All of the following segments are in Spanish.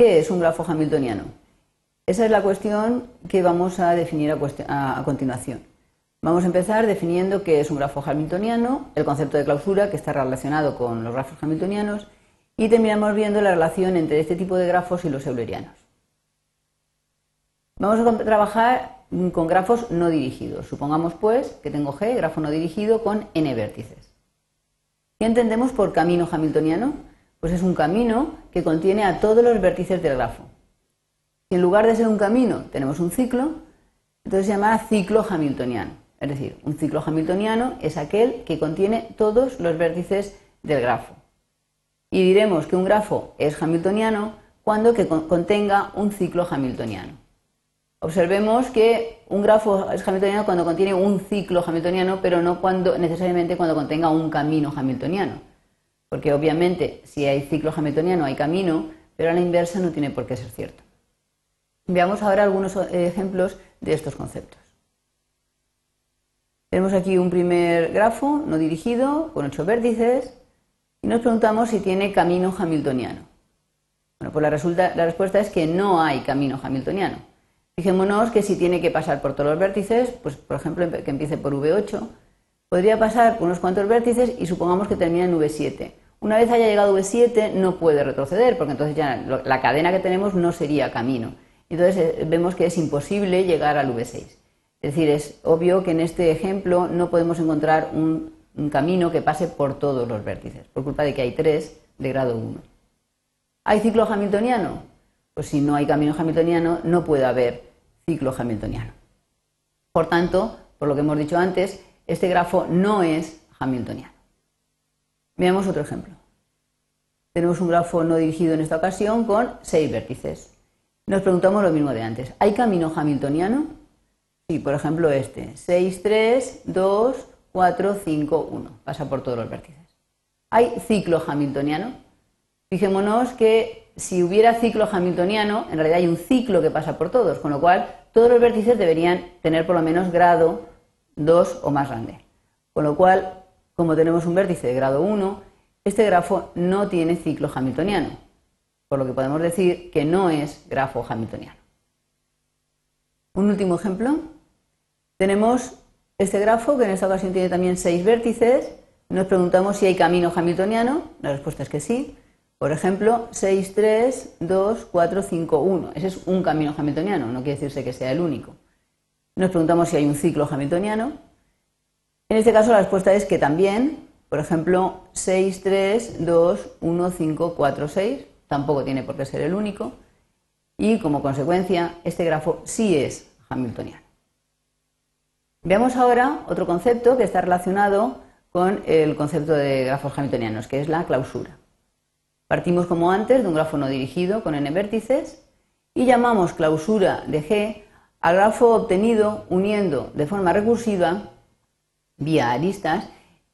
¿Qué es un grafo hamiltoniano? Esa es la cuestión que vamos a definir a, continuación. Vamos a empezar definiendo qué es un grafo hamiltoniano, el concepto de clausura que está relacionado con los grafos hamiltonianos y terminamos viendo la relación entre este tipo de grafos y los eulerianos. Vamos a trabajar con grafos no dirigidos. Supongamos pues que tengo G, grafo no dirigido, con n vértices. ¿Qué entendemos por camino hamiltoniano? Pues es un camino que contiene a todos los vértices del grafo. Si en lugar de ser un camino tenemos un ciclo, entonces se llama ciclo hamiltoniano. Es decir, un ciclo hamiltoniano es aquel que contiene todos los vértices del grafo. Y diremos que un grafo es hamiltoniano cuando contenga un ciclo hamiltoniano. Observemos que un grafo es hamiltoniano cuando contiene un ciclo hamiltoniano, pero no cuando, necesariamente cuando contenga un camino hamiltoniano. Porque obviamente si hay ciclo hamiltoniano hay camino, pero a la inversa no tiene por qué ser cierto. Veamos ahora algunos ejemplos de estos conceptos. Tenemos aquí un primer grafo no dirigido con ocho vértices y nos preguntamos si tiene camino hamiltoniano. Bueno, pues la, la respuesta es que no hay camino hamiltoniano. Fijémonos que si tiene que pasar por todos los vértices, pues por ejemplo que empiece por V8, podría pasar por unos cuantos vértices y supongamos que termina en V7. Una vez haya llegado a V7 no puede retroceder porque entonces ya la cadena que tenemos no sería camino. Entonces eh, vemos que es imposible llegar al V6. Es decir, es obvio que en este ejemplo no podemos encontrar un un camino que pase por todos los vértices, por culpa de que hay tres de grado 1. ¿Hay ciclo hamiltoniano? Pues si no hay camino hamiltoniano, no puede haber ciclo hamiltoniano. Por tanto, por lo que hemos dicho antes, este grafo no es hamiltoniano. Veamos otro ejemplo. Tenemos un grafo no dirigido en esta ocasión con seis vértices. Nos preguntamos lo mismo de antes. ¿Hay camino hamiltoniano? Sí, por ejemplo este. 6, 3, 2, 4, 5, 1. Pasa por todos los vértices. ¿Hay ciclo hamiltoniano? Fijémonos que si hubiera ciclo hamiltoniano, en realidad hay un ciclo que pasa por todos, con lo cual todos los vértices deberían tener por lo menos grado 2 o más grande. Con lo cual, como tenemos un vértice de grado 1, este grafo no tiene ciclo hamiltoniano, por lo que podemos decir que no es grafo hamiltoniano. Un último ejemplo. Tenemos este grafo, que en esta ocasión tiene también seis vértices, nos preguntamos si hay camino hamiltoniano. La respuesta es que sí. Por ejemplo, 6, 3, 2, 4, 5, 1. Ese es un camino hamiltoniano, no quiere decirse que sea el único. Nos preguntamos si hay un ciclo hamiltoniano. En este caso la respuesta es que también, por ejemplo, 6, 3, 2, 1, 5, 4, 6. Tampoco tiene por qué ser el único. Y como consecuencia, este grafo sí es hamiltoniano. Veamos ahora otro concepto que está relacionado con el concepto de grafos hamiltonianos, que es la clausura. Partimos como antes de un grafo no dirigido con n vértices y llamamos clausura de G al grafo obtenido uniendo de forma recursiva, vía aristas,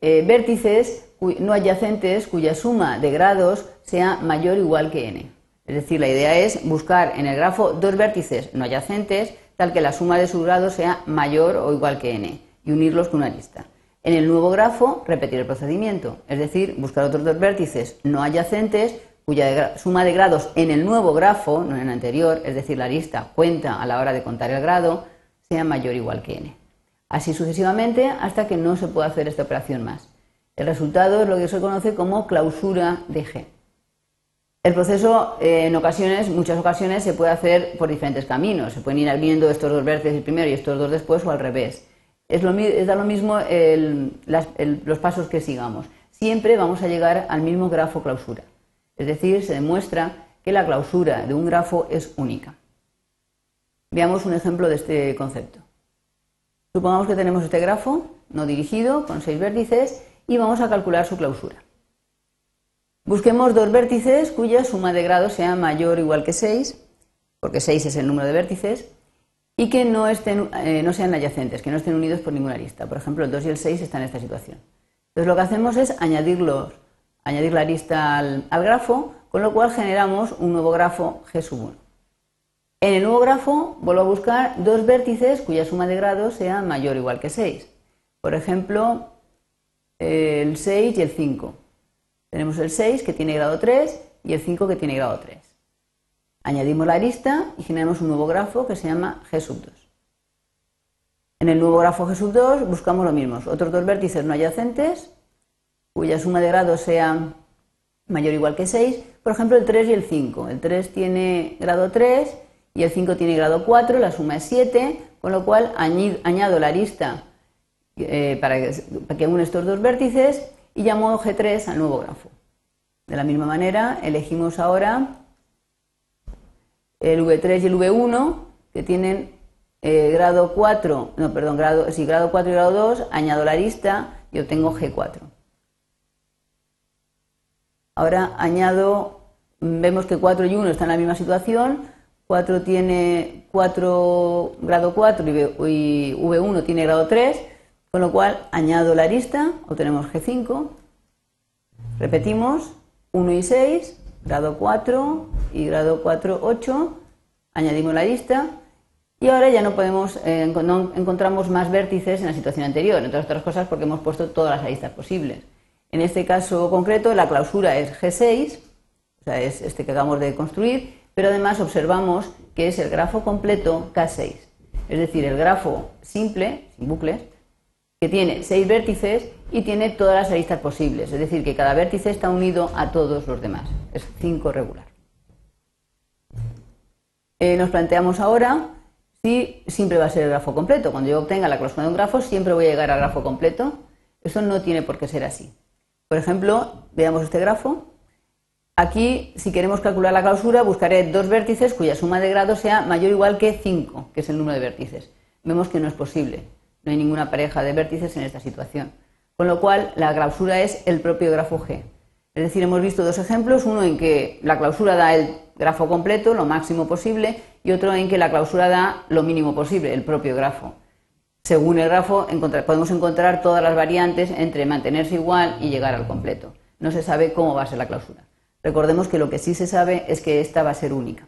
eh, vértices no adyacentes cuya suma de grados sea mayor o igual que n. Es decir, la idea es buscar en el grafo dos vértices no adyacentes tal que la suma de sus grados sea mayor o igual que n y unirlos con una lista. En el nuevo grafo, repetir el procedimiento, es decir, buscar otros dos vértices no adyacentes cuya suma de grados en el nuevo grafo, no en el anterior, es decir, la lista cuenta a la hora de contar el grado, sea mayor o igual que n. Así sucesivamente hasta que no se pueda hacer esta operación más. El resultado es lo que se conoce como clausura de G. El proceso eh, en ocasiones, muchas ocasiones, se puede hacer por diferentes caminos. Se pueden ir viendo estos dos vértices primero y estos dos después o al revés. Es, lo, da lo mismo los pasos que sigamos. Siempre vamos a llegar al mismo grafo clausura. Es decir, se demuestra que la clausura de un grafo es única. Veamos un ejemplo de este concepto. Supongamos que tenemos este grafo no dirigido con seis vértices y vamos a calcular su clausura. Busquemos dos vértices cuya suma de grados sea mayor o igual que 6, porque 6 es el número de vértices, y que no, estén, eh, no sean adyacentes, que no estén unidos por ninguna lista. Por ejemplo, el 2 y el 6 están en esta situación. Entonces lo que hacemos es añadirlos, añadir la lista al, grafo, con lo cual generamos un nuevo grafo G sub 1. En el nuevo grafo vuelvo a buscar dos vértices cuya suma de grados sea mayor o igual que 6. Por ejemplo, el 6 y el 5. Tenemos el 6 que tiene grado 3 y el 5 que tiene grado 3. Añadimos la arista y generamos un nuevo grafo que se llama G sub 2. En el nuevo grafo G sub 2 buscamos lo mismo, otros dos vértices no adyacentes, cuya suma de grados sea mayor o igual que 6, por ejemplo el 3 y el 5. El 3 tiene grado 3 y el 5 tiene grado 4, la suma es 7, con lo cual añado la arista eh, para, que, para que une estos dos vértices y llamo G3 al nuevo grafo. De la misma manera, elegimos ahora el V3 y el V1, que tienen eh, grado 4, no, perdón, grado, sí, grado 4 y grado 2, añado la arista y obtengo G4. Ahora añado, vemos que 4 y 1 están en la misma situación, 4 tiene 4, grado 4 y V1 tiene grado 3, con lo cual añado la arista, obtenemos G5, repetimos, 1 y 6, grado 4 y grado 4, 8, añadimos la arista y ahora ya no podemos, eh, no encontramos más vértices en la situación anterior, entre otras cosas porque hemos puesto todas las aristas posibles. En este caso concreto la clausura es G6, o sea, es este que acabamos de construir, pero además observamos que es el grafo completo K6, es decir, el grafo simple, sin bucles, que tiene seis vértices y tiene todas las aristas posibles, es decir, que cada vértice está unido a todos los demás, es 5 regular. Eh, nos planteamos ahora si siempre va a ser el grafo completo. Cuando yo obtenga la clausura de un grafo, siempre voy a llegar al grafo completo. Eso no tiene por qué ser así. Por ejemplo, veamos este grafo. Aquí, si queremos calcular la clausura, buscaré dos vértices cuya suma de grados sea mayor o igual que 5, que es el número de vértices. Vemos que no es posible. No hay ninguna pareja de vértices en esta situación. Con lo cual, la clausura es el propio grafo G. Es decir, hemos visto dos ejemplos, uno en que la clausura da el grafo completo, lo máximo posible, y otro en que la clausura da lo mínimo posible, el propio grafo. Según el grafo podemos encontrar todas las variantes entre mantenerse igual y llegar al completo. No se sabe cómo va a ser la clausura. Recordemos que lo que sí se sabe es que esta va a ser única.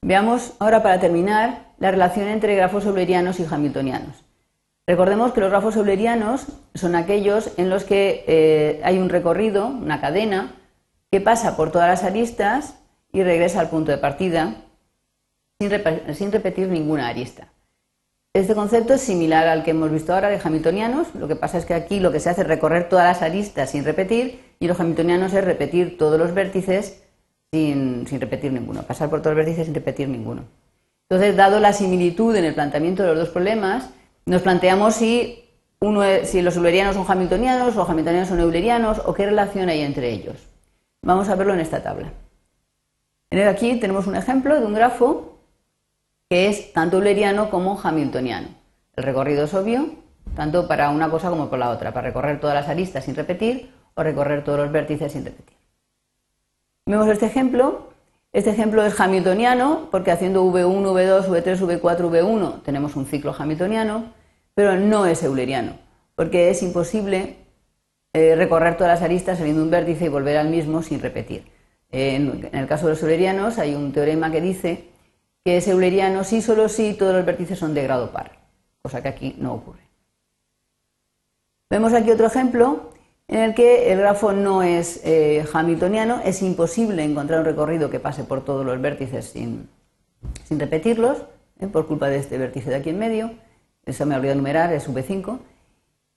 Veamos ahora para terminar la relación entre grafos eulerianos y hamiltonianos. Recordemos que los grafos eulerianos son aquellos en los que eh, hay un recorrido, una cadena, que pasa por todas las aristas y regresa al punto de partida sin, repetir ninguna arista. Este concepto es similar al que hemos visto ahora de hamiltonianos, lo que pasa es que aquí lo que se hace es recorrer todas las aristas sin repetir y los hamiltonianos es repetir todos los vértices sin, repetir ninguno, pasar por todos los vértices sin repetir ninguno. Entonces, dado la similitud en el planteamiento de los dos problemas, nos planteamos si, si los eulerianos son hamiltonianos o hamiltonianos son eulerianos o qué relación hay entre ellos. Vamos a verlo en esta tabla. Aquí tenemos un ejemplo de un grafo que es tanto euleriano como hamiltoniano. El recorrido es obvio, tanto para una cosa como para la otra, para recorrer todas las aristas sin repetir o recorrer todos los vértices sin repetir. Vemos este ejemplo. Este ejemplo es hamiltoniano porque haciendo V1, V2, V3, V4, V1 tenemos un ciclo hamiltoniano, pero no es euleriano porque es imposible eh, recorrer todas las aristas saliendo un vértice y volver al mismo sin repetir. En, el caso de los eulerianos hay un teorema que dice que es euleriano si solo si todos los vértices son de grado par, cosa que aquí no ocurre. Vemos aquí otro ejemplo en el que el grafo no es eh, hamiltoniano, es imposible encontrar un recorrido que pase por todos los vértices sin, repetirlos, eh, por culpa de este vértice de aquí en medio, eso me olvidado numerar, es V5,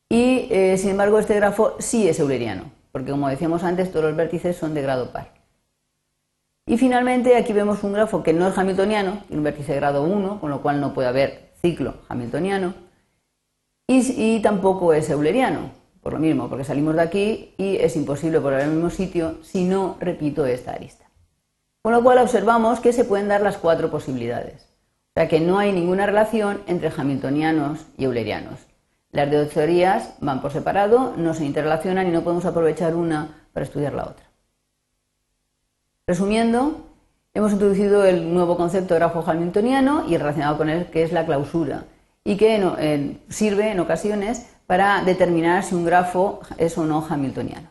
y, eh, sin embargo, este grafo sí es euleriano, porque como decíamos antes, todos los vértices son de grado par. Y finalmente aquí vemos un grafo que no es hamiltoniano, un vértice de grado 1, con lo cual no puede haber ciclo hamiltoniano, y, tampoco es euleriano, por lo mismo, porque salimos de aquí y es imposible volver al mismo sitio si no repito esta arista. Con lo cual observamos que se pueden dar las cuatro posibilidades. O sea que no hay ninguna relación entre hamiltonianos y eulerianos. Las dos teorías van por separado, no se interrelacionan y no podemos aprovechar una para estudiar la otra. Resumiendo, hemos introducido el nuevo concepto de grafo hamiltoniano y relacionado con él que es la clausura y que sirve en ocasiones para determinar si un grafo es o no hamiltoniano.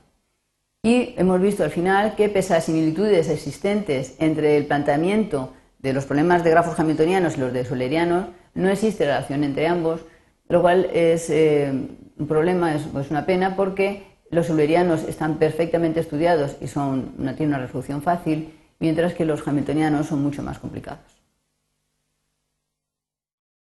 Y hemos visto al final que pese a similitudes existentes entre el planteamiento de los problemas de grafos hamiltonianos y los de solerianos, no existe relación entre ambos, lo cual es eh, un problema, es, una pena, porque los eulerianos están perfectamente estudiados y son, tienen una resolución fácil, mientras que los hamiltonianos son mucho más complicados.